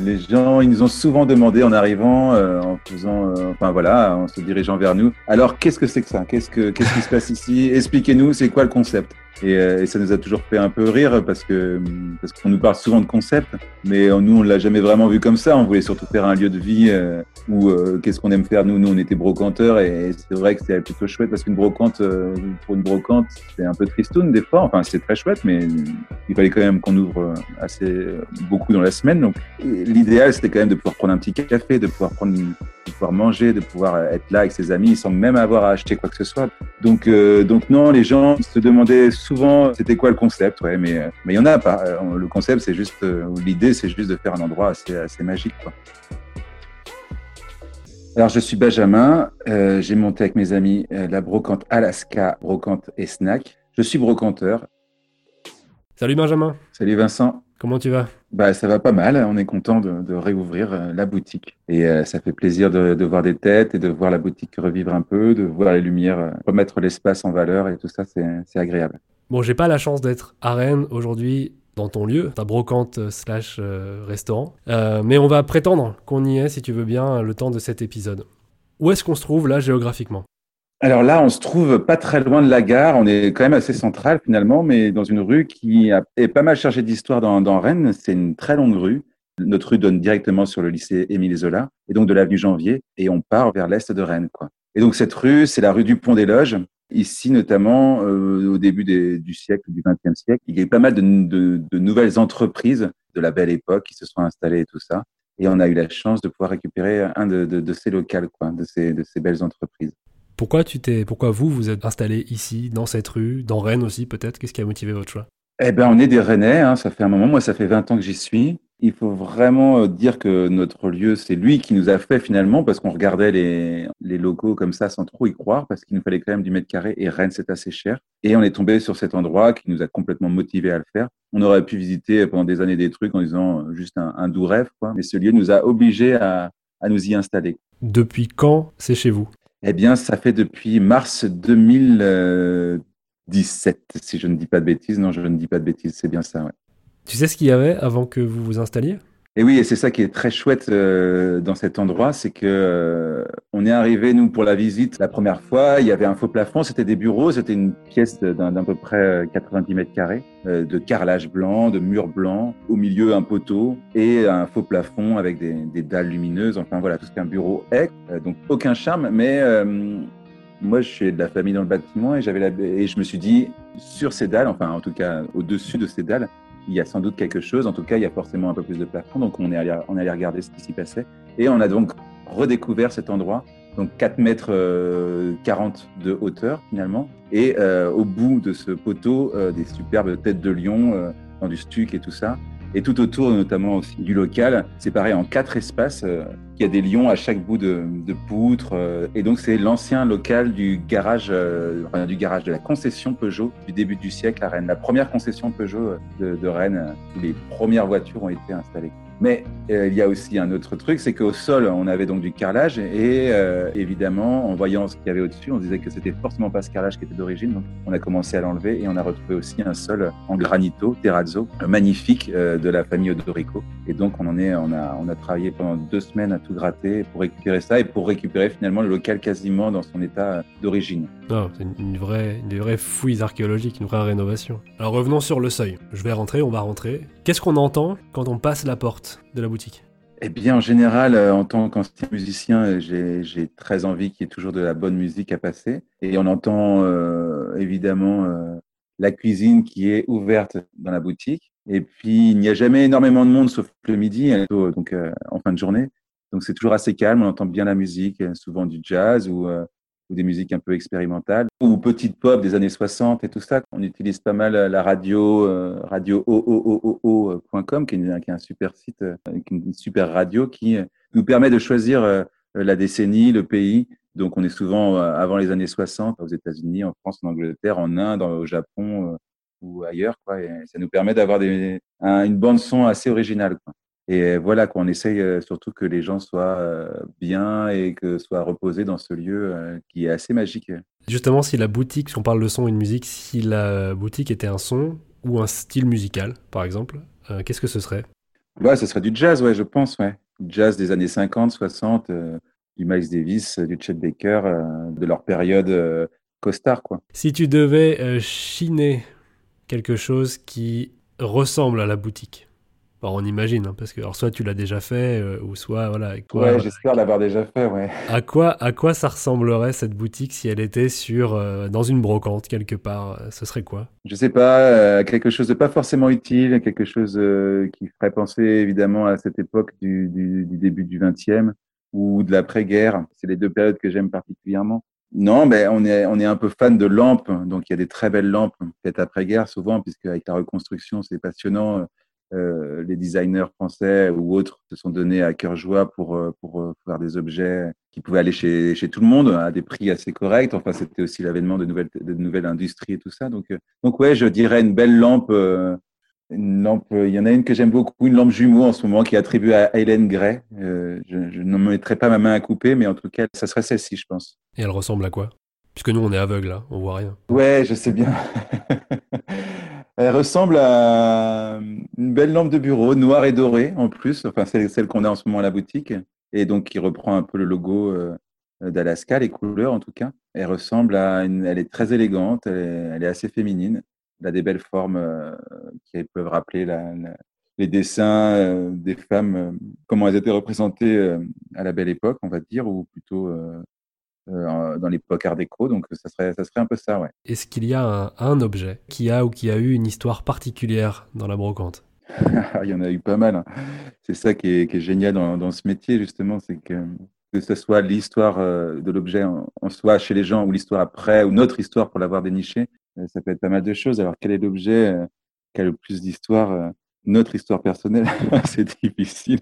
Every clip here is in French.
Les gens, ils nous ont souvent demandé en arrivant, euh, en faisant, euh, enfin voilà, en se dirigeant vers nous. Alors, qu'est-ce que c'est que ça? Qu'est-ce que qu'est-ce qui se passe ici? Expliquez-nous, c'est quoi le concept? Et, euh, et, ça nous a toujours fait un peu rire parce que parce qu'on nous parle souvent de concept, mais nous on l'a jamais vraiment vu comme ça. On voulait surtout faire un lieu de vie euh, où euh, qu'est-ce qu'on aime faire nous Nous on était brocanteurs et, c'est vrai que c'était plutôt chouette parce qu'une brocante pour une brocante c'est un peu tristoun des fois. Enfin c'est très chouette, mais il fallait quand même qu'on ouvre assez beaucoup dans la semaine. Donc l'idéal c'était quand même de pouvoir prendre un petit café, de pouvoir prendre de pouvoir manger, de pouvoir être là avec ses amis sans même avoir à acheter quoi que ce soit. Donc donc non, les gens se demandaient souvent c'était quoi le concept, ouais, mais euh, mais il y en a pas. Euh, le concept, c'est juste, euh, l'idée, c'est juste de faire un endroit assez, assez magique, quoi. Alors, je suis Benjamin. J'ai monté avec mes amis la brocante Alaska, brocante et snack. Je suis brocanteur. Salut Benjamin. Salut Vincent. Comment tu vas? Bah, Ça va pas mal. On est content de, réouvrir la boutique. Et ça fait plaisir de, de, voir des têtes et de voir la boutique revivre un peu, de voir les lumières, remettre l'espace en valeur et tout ça, c'est agréable. Bon, j'ai pas la chance d'être à Rennes aujourd'hui dans ton lieu, ta brocante euh, slash euh, restaurant, euh, mais on va prétendre qu'on y est si tu veux bien le temps de cet épisode. Où est-ce qu'on se trouve là géographiquement? Alors là, on se trouve pas très loin de la gare. On est quand même assez central finalement, mais dans une rue qui est pas mal chargée d'histoire dans, Rennes. C'est une très longue rue. Notre rue donne directement sur le lycée Émile Zola et donc de l'avenue Janvier et on part vers l'est de Rennes. Et donc cette rue, c'est la rue du Pont des Loges Ici, notamment, euh, au début du siècle, du XXe siècle, il y a eu pas mal de, nouvelles entreprises de la belle époque qui se sont installées et tout ça. Et on a eu la chance de pouvoir récupérer un de, ces locales, quoi, de ces, de ces belles entreprises. Pourquoi, tu t'es, pourquoi vous, vous êtes installé ici, dans cette rue, dans Rennes aussi peut-être? Qu'est-ce qui a motivé votre choix? Eh ben, on est des Rennais, hein, ça fait un moment. Moi, ça fait 20 ans que j'y suis il faut vraiment euh, dire que notre lieu, c'est lui qui nous a fait finalement, parce qu'on regardait les, les, locaux comme ça sans trop y croire, parce qu'il nous fallait quand même du mètre carré, et Rennes, c'est assez cher. Et on est tombé sur cet endroit qui nous a complètement motivé à le faire. On aurait pu visiter pendant des années des trucs en disant euh, juste un, doux rêve, quoi. mais ce lieu nous a obligés à, à nous y installer. Depuis quand c'est chez vous? Eh bien, ça fait depuis mars 2017, si je ne dis pas de bêtises. Non, je ne dis pas de bêtises, c'est bien ça, ouais. Tu sais ce qu'il y avait avant que vous vous installiez? Et oui, et c'est ça qui est très chouette euh, dans cet endroit, c'est que euh, on est arrivé nous pour la visite la première fois. Il y avait un faux plafond, c'était des bureaux, c'était une pièce d'un peu près 90 mètres carrés, euh, de carrelage blanc, de murs blancs, au milieu un poteau et un faux plafond avec des, des dalles lumineuses. Enfin voilà, tout ce qu'un bureau est. donc aucun charme, mais moi je suis de la famille dans le bâtiment et j'avais et je me suis dit sur ces dalles, enfin en tout cas au-dessus de ces dalles, il y a sans doute quelque chose. En tout cas, il y a forcément un peu plus de plafond. Donc, on est allé, regarder ce qui s'y passait. Et on a donc redécouvert cet endroit. Donc, 4 mètres 40 euh, de hauteur, finalement. Et euh, au bout de ce poteau, euh, des superbes têtes de lion dans du stuc et tout ça. Et tout autour, notamment aussi du local, séparé en quatre espaces, euh, qui a des lions à chaque bout de, poutre. Euh, et donc, c'est l'ancien local du garage, euh, du garage de la concession Peugeot du début du siècle à Rennes. La première concession Peugeot de, de Rennes, où les premières voitures ont été installées. Mais euh, il y a aussi un autre truc, c'est qu'au sol, on avait donc du carrelage et euh, évidemment, en voyant ce qu'il y avait au-dessus, on disait que c'était forcément pas ce carrelage qui était d'origine. Donc, on a commencé à l'enlever et on a retrouvé aussi un sol en granito, terrazzo, magnifique euh, de la famille Odorico. Et donc, on en est, on a, on a travaillé pendant deux semaines tout gratter pour récupérer ça et pour récupérer finalement le local quasiment dans son état d'origine. Oh, c'est une vraie, une vraie fouille archéologique, une vraie rénovation. Alors revenons sur le seuil. Je vais rentrer, on va rentrer. Qu'est-ce qu'on entend quand on passe la porte de la boutique? Eh bien, en général, euh, en tant qu'ancien musicien, j'ai très envie qu'il y ait toujours de la bonne musique à passer. Et on entend euh, évidemment euh, la cuisine qui est ouverte dans la boutique. Et puis, il n'y a jamais énormément de monde, sauf le midi, donc en fin de journée. Donc, c'est toujours assez calme. On entend bien la musique, souvent du jazz ou ou des musiques un peu expérimentales, ou petite pop des années 60 et tout ça. On utilise pas mal la radio, euh, radio qui, qui est un super site, euh, une super radio qui euh, nous permet de choisir la décennie, le pays. Donc, on est souvent avant les années 60 aux États-Unis, en France, en Angleterre, en Inde, au Japon ou ailleurs. Quoi. Et ça nous permet d'avoir une bande son assez originale. Et voilà, qu'on essaye euh, surtout que les gens soient euh, bien et que soient reposés dans ce lieu euh, qui est assez magique. Justement, si la boutique, si on parle de son et de musique, si la boutique était un son ou un style musical, par exemple, qu'est-ce que ce serait? Ouais, ce serait du jazz, ouais, je pense, ouais. Jazz des années 50, 60, du Miles Davis, du Chet Baker, de leur période costard, quoi. Si tu devais chiner quelque chose qui ressemble à la boutique, on imagine, hein, parce que alors soit tu l'as déjà fait, euh, ou soit voilà. ouais, j'espère l'avoir déjà fait, ouais. À quoi, à quoi ça ressemblerait cette boutique si elle était sur euh, dans une brocante quelque part euh, Ce serait quoi? Je sais pas, quelque chose de pas forcément utile, quelque chose qui ferait penser évidemment à cette époque du, du, du début du XXe ou de l'après-guerre. C'est les deux périodes que j'aime particulièrement. Non, mais on est, on est un peu fan de lampes, donc il y a des très belles lampes faites après-guerre souvent, puisque avec la reconstruction, c'est passionnant euh, les designers français ou autres se sont donnés à cœur joie pour, euh, pour euh, faire des objets qui pouvaient aller chez, chez tout le monde à des prix assez corrects. Enfin, c'était aussi l'avènement de nouvelles, de nouvelles industries et tout ça. Donc, donc ouais, je dirais une belle lampe. Une lampe, il y en a une que j'aime beaucoup, une lampe jumeau en ce moment qui est attribuée à Hélène Gray. je, je ne mettrai pas ma main à couper, mais en tout cas, ça serait celle-ci, je pense. Et elle ressemble à quoi? Puisque nous, on est aveugle, là, on voit rien. Ouais, je sais bien. Elle ressemble à une belle lampe de bureau, noire et dorée en plus. Enfin, c'est celle qu'on a en ce moment à la boutique. Et donc, qui reprend un peu le logo euh, d'Alaska, les couleurs en tout cas. Elle ressemble à une. Elle est très élégante, elle est, assez féminine. Elle a des belles formes euh, qui peuvent rappeler les dessins euh, des femmes, comment elles étaient représentées à la belle époque, on va dire, ou plutôt euh, dans l'époque Art déco. Donc ça serait, ça serait un peu ça, ouais. Est-ce qu'il y a un, objet qui a ou qui a eu une histoire particulière dans la brocante? Il y en a eu pas mal. Hein. C'est ça qui est, génial dans, ce métier, justement, c'est que que ce soit l'histoire euh, de l'objet en, soi chez les gens ou l'histoire après ou notre histoire pour l'avoir déniché, euh, ça peut être pas mal de choses. Alors quel est l'objet qui a le plus d'histoire Notre histoire personnelle, c'est difficile.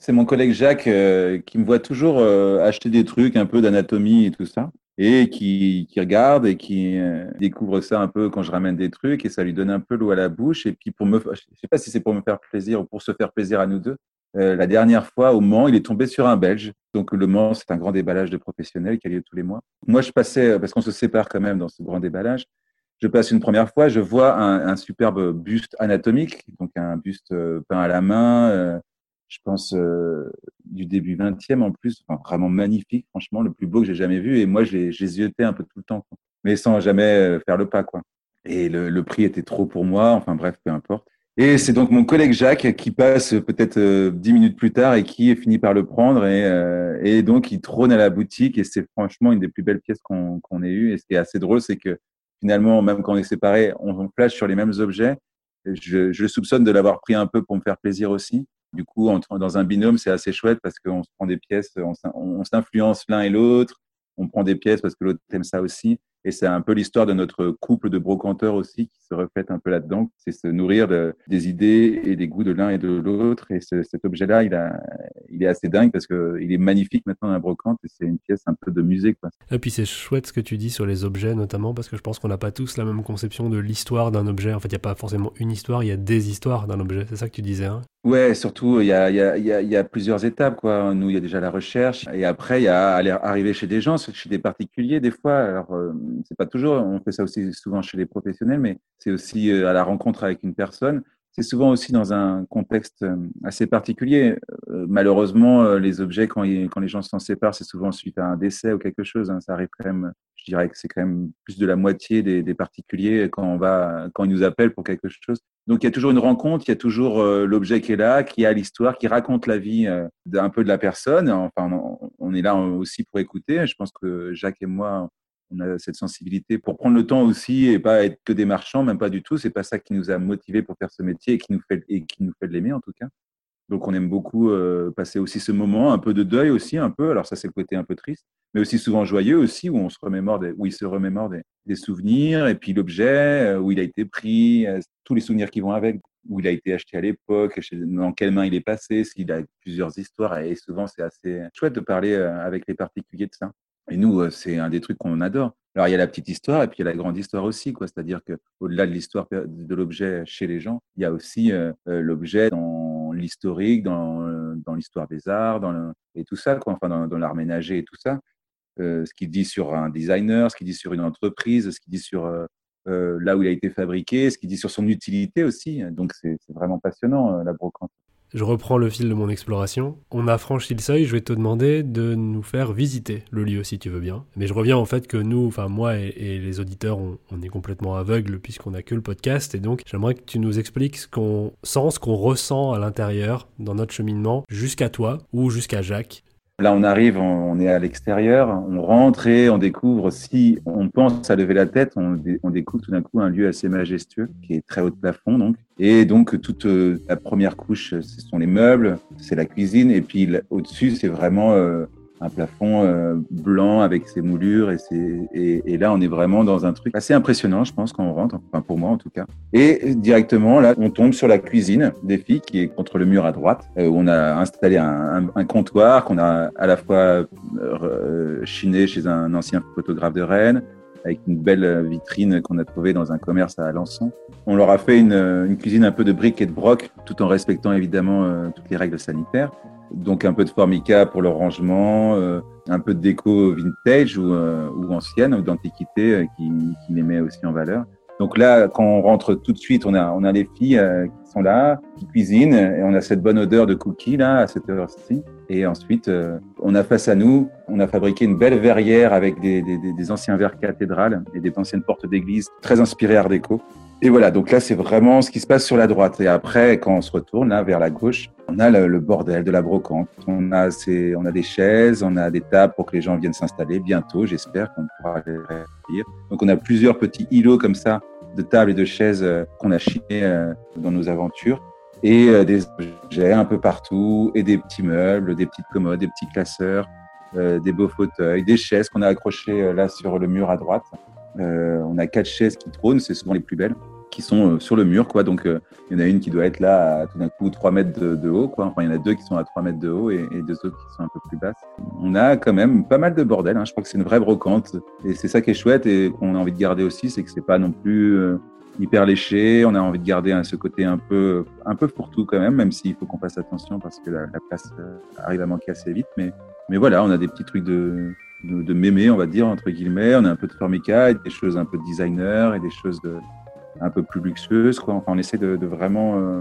C'est mon collègue Jacques euh, qui me voit toujours euh, acheter des trucs un peu d'anatomie et tout ça, et qui, qui regarde et qui euh, découvre ça un peu quand je ramène des trucs, et ça lui donne un peu l'eau à la bouche. Et puis pour me, je sais pas si c'est pour me faire plaisir ou pour se faire plaisir à nous deux. la dernière fois au Mans, il est tombé sur un Belge. Donc le Mans, c'est un grand déballage de professionnels qui a lieu tous les mois. Moi, je passais parce qu'on se sépare quand même dans ce grand déballage. Je passe une première fois, je vois un, un superbe buste anatomique, donc un buste peint à la main je pense, euh, du début 20e en plus, vraiment magnifique, franchement, le plus beau que j'ai jamais vu. Et moi, j'ai zioté un peu tout le temps, mais sans jamais euh, faire le pas. Quoi. Et le, prix était trop pour moi, enfin bref, peu importe. Et c'est donc mon collègue Jacques qui passe peut-être euh, dix minutes plus tard et qui finit par le prendre. Et, et donc, il trône à la boutique et c'est franchement une des plus belles pièces qu'on ait eues. Et ce qui est assez drôle, c'est que finalement, même quand on est séparés, on, on flash sur les mêmes objets. Je, je soupçonne de l'avoir pris un peu pour me faire plaisir aussi. Du coup, dans un binôme, c'est assez chouette parce qu'on se prend des pièces, on s'influence l'un et l'autre, on prend des pièces parce que l'autre aime ça aussi. Et c'est un peu l'histoire de notre couple de brocanteurs aussi qui se reflète un peu là-dedans. C'est se nourrir de, des idées et des goûts de l'un et de l'autre. Et cet objet-là, il, a, il est assez dingue parce qu'il est magnifique maintenant dans la brocante et c'est une pièce un peu de musée. Quoi. Et puis c'est chouette ce que tu dis sur les objets notamment parce que je pense qu'on n'a pas tous la même conception de l'histoire d'un objet. En fait, il n'y a pas forcément une histoire, il y a des histoires d'un objet. C'est ça que tu disais. Hein? Ouais, surtout, il y a, y, a, y a, plusieurs étapes. Quoi. Nous, il y a déjà la recherche. Et après, il y a aller arriver chez des gens, chez des particuliers, des fois. Alors, euh, c'est pas toujours, on fait ça aussi souvent chez les professionnels, mais c'est aussi euh, à la rencontre avec une personne. C'est souvent aussi dans un contexte euh, assez particulier. malheureusement, les objets, quand, quand les gens s'en séparent, c'est souvent suite à un décès ou quelque chose. Hein. Ça arrive quand même, je dirais que c'est quand même plus de la moitié des, particuliers quand, on va, quand ils nous appellent pour quelque chose. Donc il y a toujours une rencontre, il y a toujours euh, l'objet qui est là, qui a l'histoire, qui raconte la vie euh, d'un peu de la personne. Enfin, on, est là aussi pour écouter. Je pense que Jacques et moi, on a cette sensibilité pour prendre le temps aussi et pas être que des marchands, même pas du tout. C'est pas ça qui nous a motivés pour faire ce métier et qui nous fait et qui nous fait l'aimer en tout cas. Donc on aime beaucoup euh, passer aussi ce moment, un peu de deuil aussi, un peu. Alors ça c'est le côté un peu triste, mais aussi souvent joyeux aussi, où on se remémore, des, où il se remémore des, souvenirs, et puis l'objet, euh, où il a été pris, euh, tous les souvenirs qui vont avec, où il a été acheté à l'époque, dans quelle main il est passé, s'il a plusieurs histoires, et souvent c'est assez chouette de parler avec les particuliers de ça. Et nous, c'est un des trucs qu'on adore. Alors, il y a la petite histoire et puis il y a la grande histoire aussi, quoi. C'est-à-dire qu'au-delà de l'histoire de l'objet chez les gens, il y a aussi l'objet dans l'historique, dans, l'histoire des arts, dans et tout ça, quoi, enfin, dans, dans l'art ménager et tout ça. Euh, ce qu'il dit sur un designer, ce qu'il dit sur une entreprise, ce qu'il dit sur euh, euh, là où il a été fabriqué, ce qu'il dit sur son utilité aussi. Donc c'est vraiment passionnant la brocante. Je reprends le fil de mon exploration. On a franchi le seuil, je vais te demander de nous faire visiter le lieu si tu veux bien. Mais je reviens en fait que nous, enfin moi et, les auditeurs, on, est complètement aveugles puisqu'on a que le podcast. Et donc j'aimerais que tu nous expliques ce qu'on sent, ce qu'on ressent à l'intérieur dans notre cheminement jusqu'à toi ou jusqu'à Jacques. Là, on arrive, on est à l'extérieur, on rentre et on découvre, si on pense à lever la tête, on, découvre tout d'un coup un lieu assez majestueux qui est très haut de plafond. Donc. Et donc, toute euh, la première couche, ce sont les meubles, c'est la cuisine. Et puis au-dessus, c'est vraiment euh, un plafond euh, blanc avec ses moulures et, ses, et, là on est vraiment dans un truc assez impressionnant je pense quand on rentre enfin pour moi en tout cas et directement là on tombe sur la cuisine des filles qui est contre le mur à droite euh, où on a installé un, un, comptoir qu'on a à la fois euh, chiné chez un ancien photographe de Rennes avec une belle vitrine qu'on a trouvée dans un commerce à Alençon. On leur a fait une, une, cuisine un peu de briques et de broc, tout en respectant évidemment toutes les règles sanitaires donc un peu de formica pour le rangement, euh, un peu de déco vintage ou, euh, ancienne ou d'antiquité euh, qui, qui, les met aussi en valeur. Donc là, quand on rentre tout de suite, on a, on a les filles qui sont là, qui cuisinent, et on a cette bonne odeur de cookies là à cette heure-ci. Et ensuite, on a face à nous, on a fabriqué une belle verrière avec des, des, des anciens verres cathédrales et des anciennes portes d'église très inspirées Art déco. Et voilà, donc là, c'est vraiment ce qui se passe sur la droite. Et après, quand on se retourne là vers la gauche, on a le, bordel de la brocante. On a, on a des chaises, on a des tables pour que les gens viennent s'installer. Bientôt, j'espère qu'on pourra les remplir. Donc, on a plusieurs petits îlots comme ça de tables et de chaises euh, qu'on a chinés euh, dans nos aventures. Et euh, des objets un peu partout, et des petits meubles, des petites commodes, des petits classeurs, des beaux fauteuils, des chaises qu'on a accrochées là sur le mur à droite. Euh, on a quatre chaises qui trônent, c'est souvent les plus belles, qui sont euh, sur le mur. Quoi. Donc, euh, il y en a une qui doit être là à tout d'un coup 3 mètres de, haut. Quoi. Enfin, il y en a deux qui sont à 3 mètres de haut et, deux autres qui sont un peu plus basses. On a quand même pas mal de bordel. Hein. Je crois que c'est une vraie brocante. Et c'est ça qui est chouette et qu'on a envie de garder aussi, c'est que c'est pas non plus hyper léché. On a envie de garder hein, ce côté un peu, un peu fourre-tout quand même, même s'il faut qu'on fasse attention parce que la, place arrive à manquer assez vite. Mais, mais voilà, on a des petits trucs de, de, mémé, on va dire, entre guillemets. On a un peu de formica, des choses un peu de designer et des choses de, un peu plus luxueuses. Quoi. Enfin, on essaie de, vraiment, euh,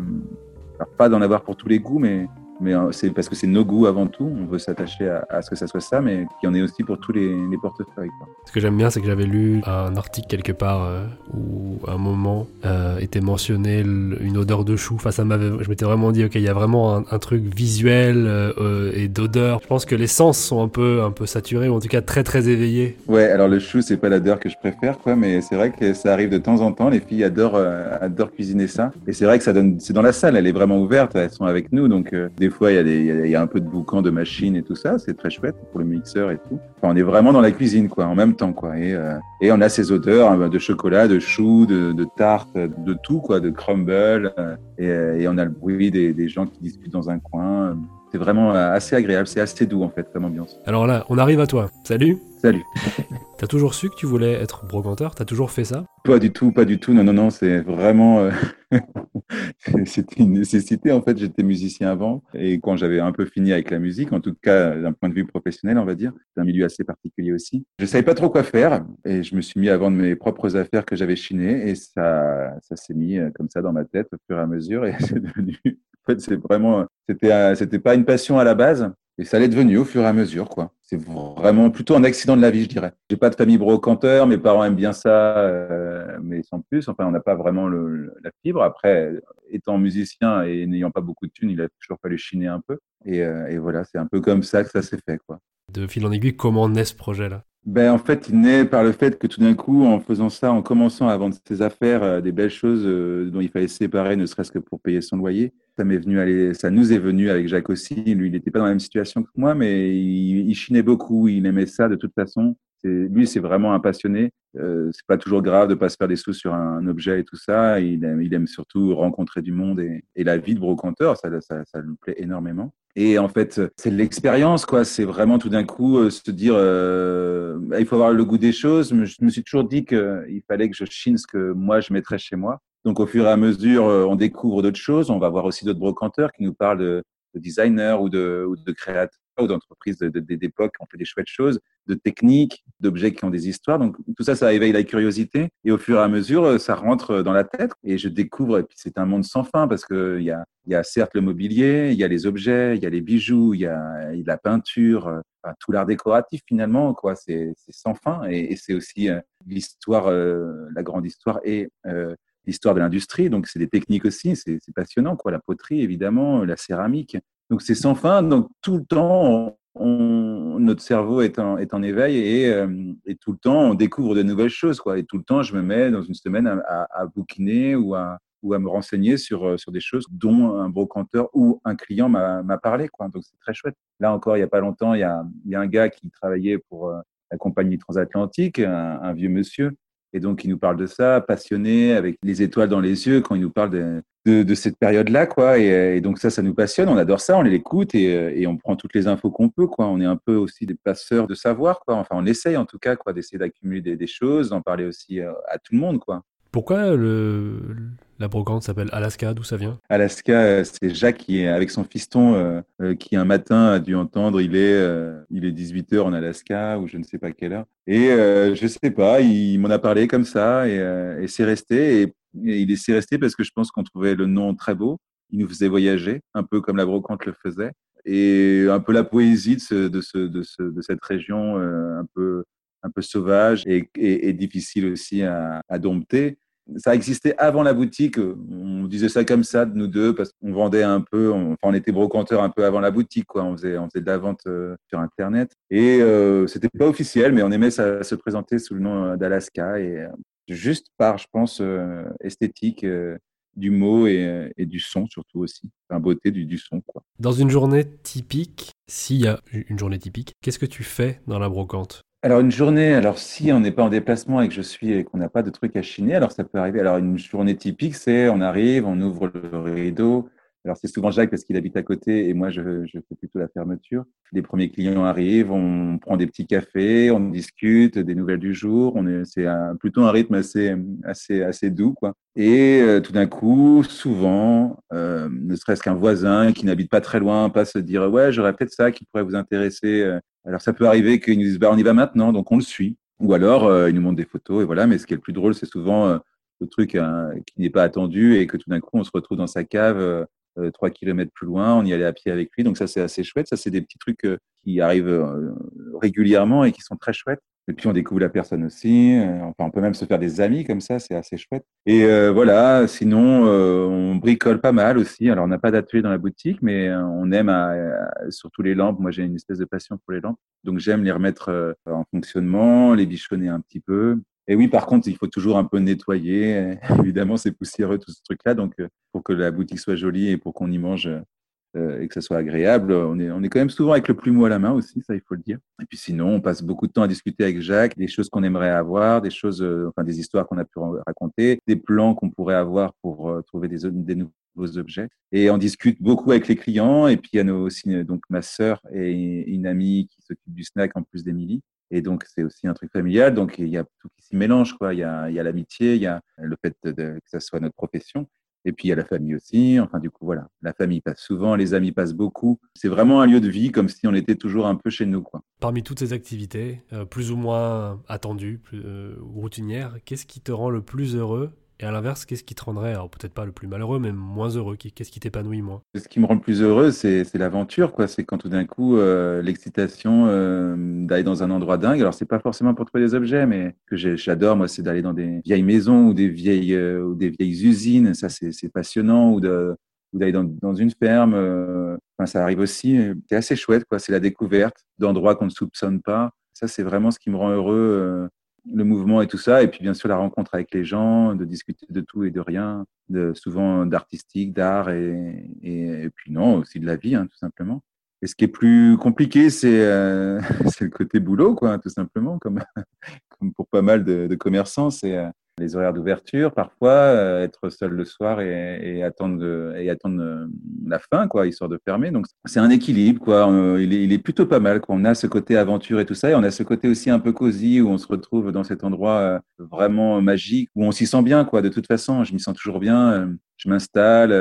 pas d'en avoir pour tous les goûts, mais mais euh, c'est parce que c'est nos goûts avant tout. On veut s'attacher à, ce que ça soit ça, mais qu'il y en ait aussi pour tous les, portefeuilles. Ce que j'aime bien, c'est que j'avais lu un article quelque part euh, où à un moment euh, était mentionné une odeur de chou. Enfin, ça m'avait, je m'étais vraiment dit, ok, il y a vraiment un, truc visuel et d'odeur. Je pense que les sens sont un peu, un peu saturés ou en tout cas très très éveillés. Ouais, alors le chou, c'est pas l'odeur que je préfère, quoi, mais c'est vrai que ça arrive de temps en temps. Les filles adorent, adorent cuisiner ça, et c'est vrai que ça donne, c'est dans la salle, elle est vraiment ouverte, elles sont avec nous, donc des fois, il y, a un peu de boucan de machines et tout ça. C'est très chouette pour le mixeur et tout. on est vraiment dans la cuisine, quoi, en même temps, quoi. Et, euh, et on a ces odeurs hein, de chocolat, de chou, de, de tarte, de tout, quoi, de crumble. Euh, et, et, on a le bruit des, des, gens qui discutent dans un coin. C'est vraiment euh, assez agréable, c'est assez doux en fait comme ambiance. Alors là, on arrive à toi. Salut. Salut. T'as toujours su que tu voulais être brocanteur? T'as toujours fait ça? Pas du tout, pas du tout. Non, non, non, c'est vraiment. Euh, c'était une nécessité. En fait, j'étais musicien avant. Et quand j'avais un peu fini avec la musique, en tout cas d'un point de vue professionnel, on va dire, c'est un milieu assez particulier aussi. Je savais pas trop quoi faire. Et je me suis mis à vendre mes propres affaires que j'avais chinées. Et ça, ça s'est mis euh, comme ça dans ma tête au fur et à mesure. Et c'est devenu. En fait, c'est vraiment. C'était, c'était pas une passion à la base. Et ça l'est devenu au fur et à mesure, quoi. C'est vraiment plutôt un accident de la vie, je dirais. J'ai pas de famille brocanteur, mes parents aiment bien ça, euh, mais sans plus. Enfin, on n'a pas vraiment le, la fibre. Après, étant musicien et n'ayant pas beaucoup de thunes, il a toujours fallu chiner un peu. Et, euh, et voilà, c'est un peu comme ça que ça s'est fait, quoi. De fil en aiguille, comment naît ce projet-là? Ben, en fait, il naît par le fait que tout d'un coup, en faisant ça, en commençant à vendre ses affaires, euh, des belles choses euh, dont il fallait se séparer, ne serait-ce que pour payer son loyer, ça m'est venu aller, ça nous est venu avec Jacques aussi. Lui, il n'était pas dans la même situation que moi, mais il, il chinait beaucoup, il aimait ça de toute façon. Lui, c'est vraiment un passionné. Euh, c'est pas toujours grave de pas se faire des sous sur un, objet et tout ça. Il aime, il aime surtout rencontrer du monde et, et la vie de brocanteur, ça, ça, ça lui plaît énormément. Et en fait, c'est l'expérience, quoi. C'est vraiment tout d'un coup euh, se dire, euh, il faut avoir le goût des choses. Je me suis toujours dit qu'il fallait que je chine ce que moi je mettrais chez moi. Donc, au fur et à mesure, euh, on découvre d'autres choses. On va voir aussi d'autres brocanteurs qui nous parlent de, de designers ou de, ou de créateurs d'entreprises d'époque qui ont fait des chouettes choses, de techniques, d'objets qui ont des histoires. Donc tout ça, ça éveille la curiosité et au fur et à mesure, ça rentre dans la tête et je découvre. Et puis c'est un monde sans fin parce que il y a, y a certes le mobilier, il y a les objets, il y a les bijoux, il y a, la peinture, tout l'art décoratif finalement. quoi. C'est sans fin et, c'est aussi euh, l'histoire, euh, la grande histoire et euh, l'histoire de l'industrie. Donc, c'est des techniques aussi, c'est passionnant, quoi. La poterie, évidemment, la céramique. Donc, c'est sans fin. Donc, tout le temps, on, notre cerveau est en, est en éveil et, euh, et, tout le temps, on découvre de nouvelles choses, quoi. Et tout le temps, je me mets dans une semaine à, à, bouquiner ou à, ou à me renseigner sur, euh, sur des choses dont un brocanteur ou un client m'a parlé, quoi. Donc, c'est très chouette. Là encore, il n'y a pas longtemps, il y a, y a un gars qui travaillait pour euh, la compagnie transatlantique, un, un vieux monsieur, et donc, il nous parle de ça, passionné, avec les étoiles dans les yeux, quand il nous parle de, de, cette période-là, quoi. Et, donc, ça, ça nous passionne. On adore ça, on l'écoute et, et, on prend toutes les infos qu'on peut, quoi. On est un peu aussi des passeurs de savoir, quoi. Enfin, on essaye, en tout cas, quoi, d'essayer d'accumuler des, des, choses, d'en parler aussi euh, à tout le monde, quoi. Pourquoi le, la brocante s'appelle Alaska? D'où ça vient? Alaska, euh, c'est Jacques qui est avec son fiston euh, euh, qui un matin a dû entendre il est il est 18 h en Alaska ou je ne sais pas quelle heure. Et je sais pas, il m'en a parlé comme ça et, et c'est resté. Et, il est resté parce que je pense qu'on trouvait le nom très beau. Il nous faisait voyager un peu comme la brocante le faisait. Et un peu la poésie de, ce, de, ce, de, ce, de cette région un peu un peu sauvage et, difficile aussi à, dompter. Ça existait avant la boutique. On disait ça comme ça nous deux parce qu'on vendait un peu. On, on était brocanteurs un peu avant la boutique, quoi. On faisait, on faisait de la vente euh, sur Internet et euh, c'était pas officiel, mais on aimait ça, se présenter sous le nom euh, d'Alaska et euh, juste par, je pense, esthétique du mot et, et, du son surtout aussi, enfin, beauté du, du son. Quoi. Dans une journée typique, s'il y a une journée typique, qu'est-ce que tu fais dans la brocante? Alors une journée, alors si on n'est pas en déplacement et que je suis et qu'on n'a pas de trucs à chiner, alors ça peut arriver. Alors une journée typique, c'est on arrive, on ouvre le rideau. Alors c'est souvent Jacques parce qu'il habite à côté et moi je, je, fais plutôt la fermeture. Les premiers clients arrivent, on prend des petits cafés, on discute des nouvelles du jour. On est, c'est plutôt un rythme assez assez assez doux quoi. Et euh, tout d'un coup, souvent, euh, ne serait-ce qu'un voisin qui n'habite pas très loin passe se dire ouais j'aurais peut-être ça qui pourrait vous intéresser. Euh, alors ça peut arriver qu'ils nous disent bah, on y va maintenant, donc on le suit. Ou alors euh, ils nous montrent des photos et voilà. Mais ce qui est le plus drôle, c'est souvent euh, le truc hein, qui n'est pas attendu et que tout d'un coup on se retrouve dans sa cave euh, trois kilomètres plus loin, on y allait à pied avec lui. Donc ça c'est assez chouette. Ça c'est des petits trucs qui arrivent régulièrement et qui sont très chouettes. Et puis on découvre la personne aussi. Euh, enfin, on peut même se faire des amis comme ça, c'est assez chouette. Et euh, voilà, sinon euh, on bricole pas mal aussi. Alors on n'a pas d'atelier dans la boutique, mais euh, on aime à, surtout les lampes. Moi j'ai une espèce de passion pour les lampes, donc j'aime les remettre euh, en fonctionnement, les bichonner un petit peu. Et oui, par contre, il faut toujours un peu nettoyer. Évidemment, c'est poussiéreux tout ce truc-là, donc pour que la boutique soit jolie et pour qu'on y mange et que ça soit agréable. On est, on est quand même souvent avec le plumeau à la main aussi, ça il faut le dire. Et puis sinon, on passe beaucoup de temps à discuter avec Jacques, des choses qu'on aimerait avoir, des choses, euh, enfin des histoires qu'on a pu raconter, des plans qu'on pourrait avoir pour euh, trouver des, nouveaux objets. Et on discute beaucoup avec les clients. Et puis il y a aussi donc ma sœur et une amie qui s'occupe du snack en plus d'Émilie. Et donc, c'est aussi un truc familial. Donc, il y a tout qui s'y mélange, quoi. Il y a, l'amitié, il y a le fait que ça soit notre profession. Et puis il y a la famille aussi. Enfin, du coup, voilà, la famille passe souvent, les amis passent beaucoup. C'est vraiment un lieu de vie, comme si on était toujours un peu chez nous. Quoi. Parmi toutes ces activités, euh, plus ou moins attendues, plus, euh, routinières, qu'est-ce qui te rend le plus heureux et à l'inverse, qu'est-ce qui te rendrait, alors peut-être pas le plus malheureux, mais moins heureux? Qu'est-ce qui t'épanouit moins? Ce qui me rend le plus heureux, c'est l'aventure, quoi. C'est quand tout d'un coup, euh, l'excitation euh, d'aller dans un endroit dingue. Alors, c'est pas forcément pour trouver des objets, mais que j'adore, moi, c'est d'aller dans des vieilles maisons ou des vieilles, euh, ou des vieilles usines. Ça, c'est passionnant. Ou ou d'aller dans, dans, une ferme. Euh, enfin, ça arrive aussi. C'est assez chouette, quoi. C'est la découverte d'endroits qu'on ne soupçonne pas. Ça, c'est vraiment ce qui me rend heureux euh, le mouvement et tout ça. Et puis, bien sûr, la rencontre avec les gens, de discuter de tout et de rien, de, souvent d'artistique, d'art et, et, puis non, aussi de la vie, hein, tout simplement. Et ce qui est plus compliqué, c'est euh, le côté boulot, quoi, tout simplement, comme, comme pour pas mal de, de commerçants. C'est euh, les horaires d'ouverture, parfois, euh, être seul le soir et, attendre, euh, la fin, quoi, histoire de fermer. Donc, c'est un équilibre, quoi. Il est, plutôt pas mal. On a ce côté aventure et tout ça, et on a ce côté aussi un peu cosy où on se retrouve dans cet endroit euh, vraiment magique, où on s'y sent bien, quoi. De toute façon, je m'y sens toujours bien. Je m'installe,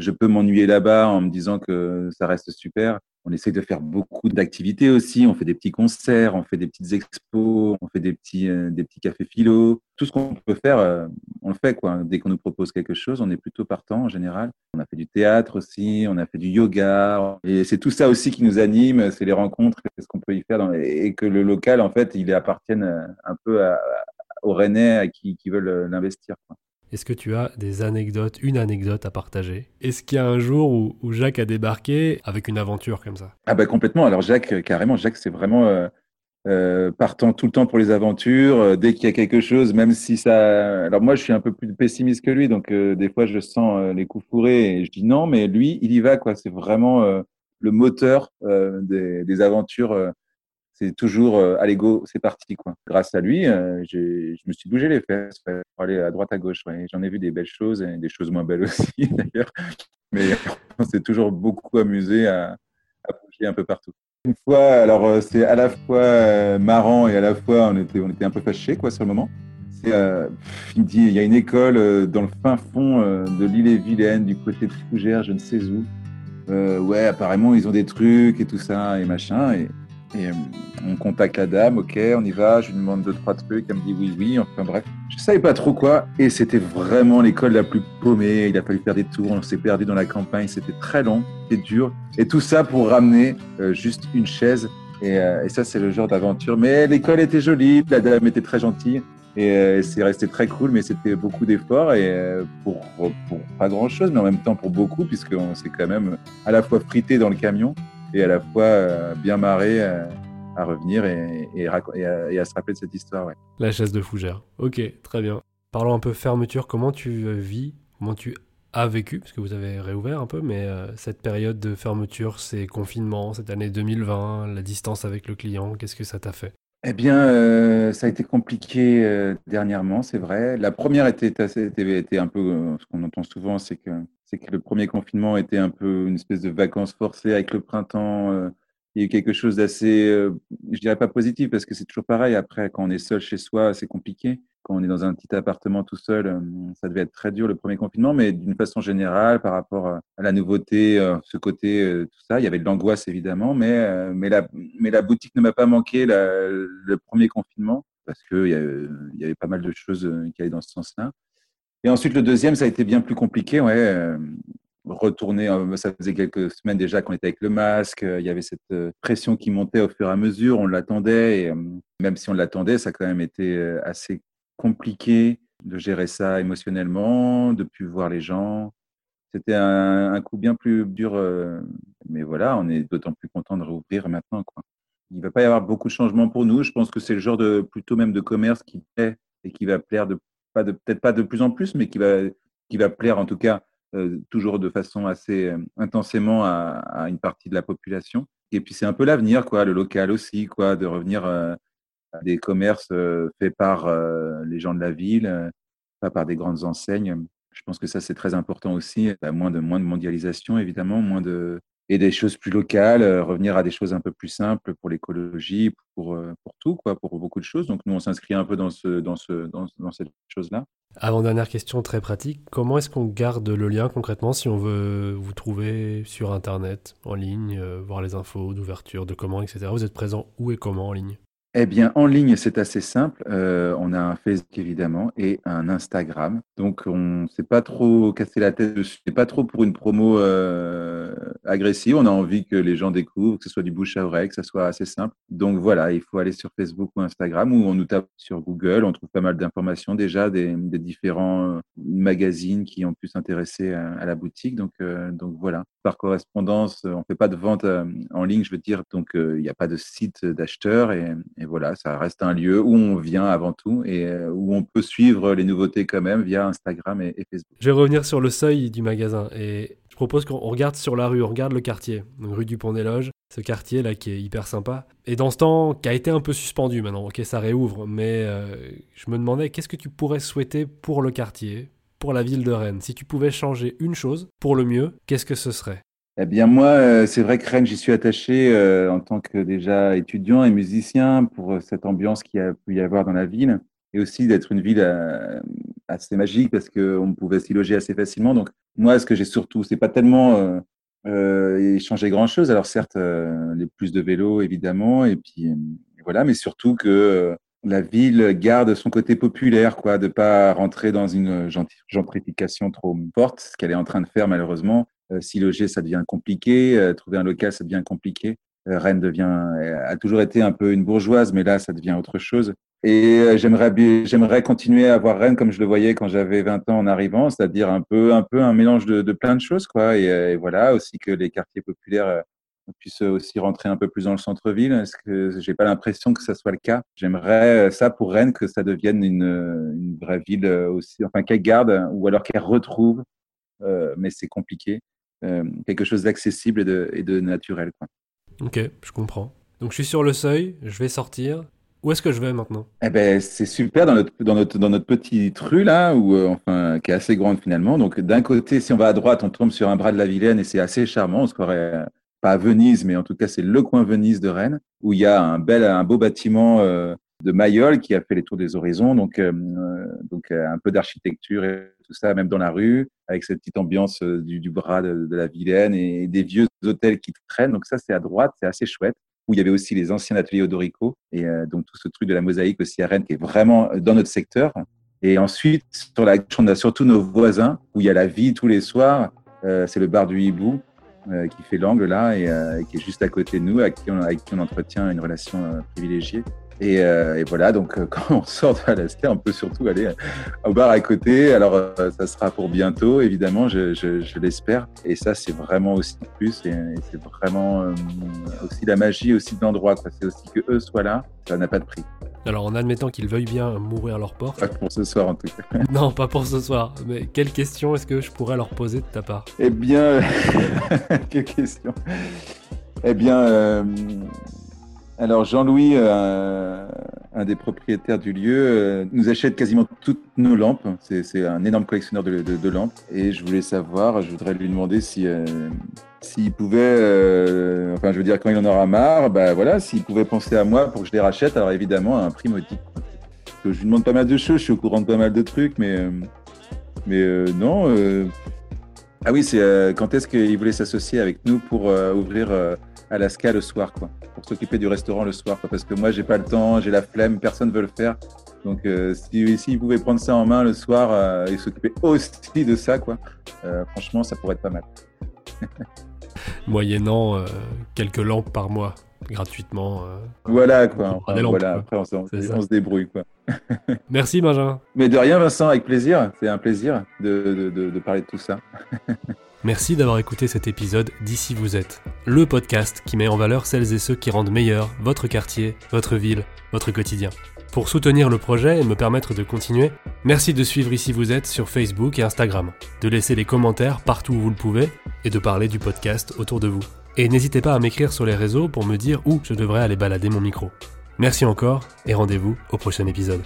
je peux m'ennuyer là-bas en me disant que ça reste super. On essaie de faire beaucoup d'activités aussi. On fait des petits concerts, on fait des petites expos, on fait des petits, euh, des petits cafés philo. Tout ce qu'on peut faire, euh, on le fait. Quoi. Dès qu'on nous propose quelque chose, on est plutôt partant en général. On a fait du théâtre aussi, on a fait du yoga. Et c'est tout ça aussi qui nous anime, c'est les rencontres, ce qu'on peut y faire. Et que le local, en fait, il appartienne euh, un peu à, aux Rennais qui, qui veulent l'investir. Est-ce que tu as des anecdotes, une anecdote à partager? Est-ce qu'il y a un jour où, Jacques a débarqué avec une aventure comme ça? Ah bah complètement. Alors Jacques, euh, carrément, Jacques, c'est vraiment euh, euh, partant tout le temps pour les aventures. dès qu'il y a quelque chose, même si ça... Alors moi, je suis un peu plus pessimiste que lui, donc des fois, je sens les coups fourrés et je dis non, mais lui, il y va. quoi. C'est vraiment le moteur des, des, aventures c'est toujours euh, allez go, c'est parti quoi. Grâce à lui, euh, je me suis bougé les fesses pour aller à droite à gauche. J'en ai vu des belles choses et des choses moins belles aussi d'ailleurs, mais on s'est toujours beaucoup amusé à, bouger un peu partout. Une fois, alors euh, c'est à la fois marrant et à la fois on était on était un peu fâchés quoi sur le moment. il dit il y a une école dans le fin fond de l'île et Vilaine du côté de Fougères, je ne sais où. ouais, apparemment ils ont des trucs et tout ça et machin et et euh, on contacte la dame, ok, on y va, je lui demande deux, trois trucs, elle me dit oui, oui, enfin bref. Je savais pas trop quoi, et c'était vraiment l'école la plus paumée, il a fallu faire des tours, on s'est perdu dans la campagne, c'était très long, c'était dur, et tout ça pour ramener euh, juste une chaise, euh, et, ça c'est le genre d'aventure. Mais l'école était jolie, la dame était très gentille, et c'est resté très cool, mais c'était beaucoup d'efforts, et pour, pas grand-chose, mais en même temps pour beaucoup, puisqu'on s'est quand même à la fois frité dans le camion, et à la fois euh, bien marré euh, à revenir et, et, à, se rappeler de cette histoire. Ouais. La chaise de fougère. Ok, très bien. Parlons un peu fermeture. Comment tu vis? Comment tu as vécu? Parce que vous avez réouvert un peu, mais euh, cette période de fermeture, ces confinements, cette année 2020, la distance avec le client, qu'est-ce que ça t'a fait? Eh bien, ça a été compliqué dernièrement, c'est vrai. La première était, était, était un peu, ce qu'on entend souvent, c'est que c'est que le premier confinement était un peu une espèce de vacances forcées avec le printemps. Euh, il y a eu quelque chose d'assez, euh, je dirais pas positif parce que c'est toujours pareil. Après, quand on est seul chez soi, c'est compliqué. Quand on est dans un petit appartement tout seul, euh, ça devait être très dur le premier confinement, mais d'une façon générale, par rapport à la nouveauté, ce côté, tout ça, il y avait de l'angoisse évidemment, mais, mais, la, mais la boutique ne m'a pas manqué le premier confinement parce qu'il y, y avait pas mal de choses qui allaient dans ce sens-là. Et ensuite, le deuxième, ça a été bien plus compliqué. Euh, retourner, euh, ça faisait quelques semaines déjà qu'on était avec le masque. Euh, il y avait cette pression qui montait au fur et à mesure. On l'attendait. Et même si on l'attendait, ça a quand même été assez compliqué de gérer ça émotionnellement, de plus voir les gens. C'était un, coup bien plus dur. mais voilà, on est d'autant plus content de rouvrir maintenant. Quoi. Il ne va pas y avoir beaucoup de changements pour nous. Je pense que c'est le genre de plutôt même de commerce qui plaît et qui va plaire de peut-être pas de plus en plus, mais qui va, qui va plaire en tout cas euh, toujours de façon assez euh, intensément à, une partie de la population. Et puis c'est un peu l'avenir, quoi, le local aussi, quoi, de revenir euh, à des commerces faits par les gens de la ville, pas par des grandes enseignes. Je pense que ça c'est très important aussi. Bah, moins de moins de mondialisation évidemment, moins de et des choses plus locales, euh, revenir à des choses un peu plus simples pour l'écologie, pour, euh, pour tout, quoi, pour beaucoup de choses. Donc nous, on s'inscrit un peu dans, ce, dans, ce, dans, dans cette chose-là. Avant-dernière question très pratique, comment est-ce qu'on garde le lien concrètement si on veut vous trouver sur Internet, en ligne, euh, voir les infos d'ouverture, de comment, etc. Vous êtes présent où et comment en ligne? Eh bien, en ligne, c'est assez simple. Euh, on a un Facebook évidemment et un Instagram. Donc, on ne s'est pas trop cassé la tête dessus. C'est pas trop pour une promo euh, agressive. On a envie que les gens découvrent, que ce soit du bouche à oreille, que ce soit assez simple. Donc voilà, il faut aller sur Facebook ou Instagram ou on nous tape sur Google. On trouve pas mal d'informations déjà des, différents euh, magazines qui ont pu s'intéresser à, la boutique. Donc voilà. Par correspondance, on fait pas de vente en ligne, je veux dire. Donc, il n'y a pas de site d'acheteur et voilà, ça reste un lieu où on vient avant tout et euh, où on peut suivre les nouveautés quand même via Instagram et, Facebook. Je vais revenir sur le seuil du magasin et je propose qu'on regarde sur la rue, on regarde le quartier, rue du Pont des Loges, ce quartier là qui est hyper sympa. Et dans ce temps, qui a été un peu suspendu maintenant, ok, ça réouvre, mais euh, je me demandais qu'est-ce que tu pourrais souhaiter pour le quartier, pour la ville de Rennes Si tu pouvais changer une chose pour le mieux, qu'est-ce que ce serait? Eh bien, moi, euh, c'est vrai que Rennes, j'y suis attaché euh, en tant que déjà étudiant et musicien pour euh, cette ambiance qu'il a pu y avoir dans la ville et aussi d'être une ville assez magique parce qu'on pouvait s'y loger assez facilement. Donc, moi, ce que j'ai surtout, c'est pas tellement changeait grand chose. Alors certes, les plus de vélos évidemment, et puis voilà, mais surtout que la ville garde son côté populaire, quoi, de pas rentrer dans une gentrification trop forte, ce qu'elle est en train de faire malheureusement. Euh, si loger, ça devient compliqué. Euh, trouver un local, ça devient compliqué. Euh, Rennes devient, a toujours été un peu une bourgeoise, mais là, ça devient autre chose. Et j'aimerais, j'aimerais continuer à voir Rennes comme je le voyais quand j'avais 20 ans en arrivant, c'est-à-dire un peu, un peu un mélange de, plein de choses, quoi. Et, voilà, aussi que les quartiers populaires puissent aussi rentrer un peu plus dans le centre-ville. Est-ce que j'ai pas l'impression que ça soit le cas? J'aimerais ça pour Rennes que ça devienne une, une vraie ville aussi, enfin qu'elle garde ou alors qu'elle retrouve, euh, mais c'est compliqué. Euh, quelque chose d'accessible et de, et de naturel. Quoi. Ok, je comprends. Donc je suis sur le seuil, je vais sortir. Où est-ce que je vais maintenant? Eh ben, C'est super dans notre, dans, notre, dans là, où, euh, enfin, qui est assez grande finalement. Donc d'un côté, si on va à droite, on tombe sur un bras de la Vilaine et c'est assez charmant. On se croirait pas à Venise, mais en tout cas c'est le coin Venise de Rennes, où il y a un bel, un beau bâtiment euh, de Mayol qui a fait les tours des horizons, donc, euh, donc un peu d'architecture et tout ça, même dans la rue, avec cette petite ambiance du, bras de, la Vilaine et des vieux hôtels qui traînent. Donc ça, c'est à droite, c'est assez chouette. Où il y avait aussi les anciens ateliers Odorico et euh, donc tout ce truc de la mosaïque aussi à Rennes qui est vraiment dans notre secteur. Et ensuite, sur la on a surtout nos voisins où il y a la vie tous les soirs. Euh, c'est le bar du Hibou euh, qui fait l'angle là et qui est juste à côté de nous, avec qui on, avec qui on entretient une relation privilégiée. Et, euh, et, voilà, donc euh, quand on sort de Alaska, on peut surtout aller au bar à côté. Alors, euh, ça sera pour bientôt, évidemment, je, je, je l'espère. Et ça, c'est vraiment aussi plus, et, c'est vraiment euh, aussi la magie aussi de l'endroit. C'est aussi que eux soient là, ça n'a pas de prix. Alors, en admettant qu'ils veuillent bien mourir à leur porte. Pas pour ce soir, en tout cas. non, pas pour ce soir. Mais quelle question est-ce que je pourrais leur poser de ta part? Eh bien, quelle question? Eh bien, euh, alors Jean-Louis, euh, un des propriétaires du lieu, euh, nous achète quasiment toutes nos lampes. C'est un énorme collectionneur de, lampes. Et je voulais savoir, je voudrais lui demander si euh, s'il pouvait, euh, enfin je veux dire quand il en aura marre, bah voilà, s'il pouvait penser à moi pour que je les rachète. Alors évidemment à un prix modique. Je lui demande pas mal de choses, je suis au courant de pas mal de trucs, mais mais non. Ah oui, c'est quand est-ce qu'il voulait s'associer avec nous pour ouvrir Alaska le soir, quoi, pour s'occuper du restaurant le soir, quoi, parce que moi, j'ai pas le temps, j'ai la flemme, personne veut le faire. Donc, euh, si, pouvait prendre ça en main le soir euh, et s'occuper aussi de ça, quoi, euh, franchement, ça pourrait être pas mal. Moyennant euh, quelques lampes par mois, gratuitement. voilà, quoi. Enfin, lampes, voilà, quoi. après, on, on, on se débrouille, quoi. Merci, Benjamin. Mais de rien, Vincent, avec plaisir. C'est un plaisir de, de, de, de parler de tout ça. Merci d'avoir écouté cet épisode d'Ici vous êtes, le podcast qui met en valeur celles et ceux qui rendent meilleur votre quartier, votre ville, votre quotidien. Pour soutenir le projet et me permettre de continuer, merci de suivre Ici vous êtes sur Facebook et Instagram, de laisser les commentaires partout où vous le pouvez et de parler du podcast autour de vous. Et n'hésitez pas à m'écrire sur les réseaux pour me dire où je devrais aller balader mon micro. Merci encore et rendez-vous au prochain épisode.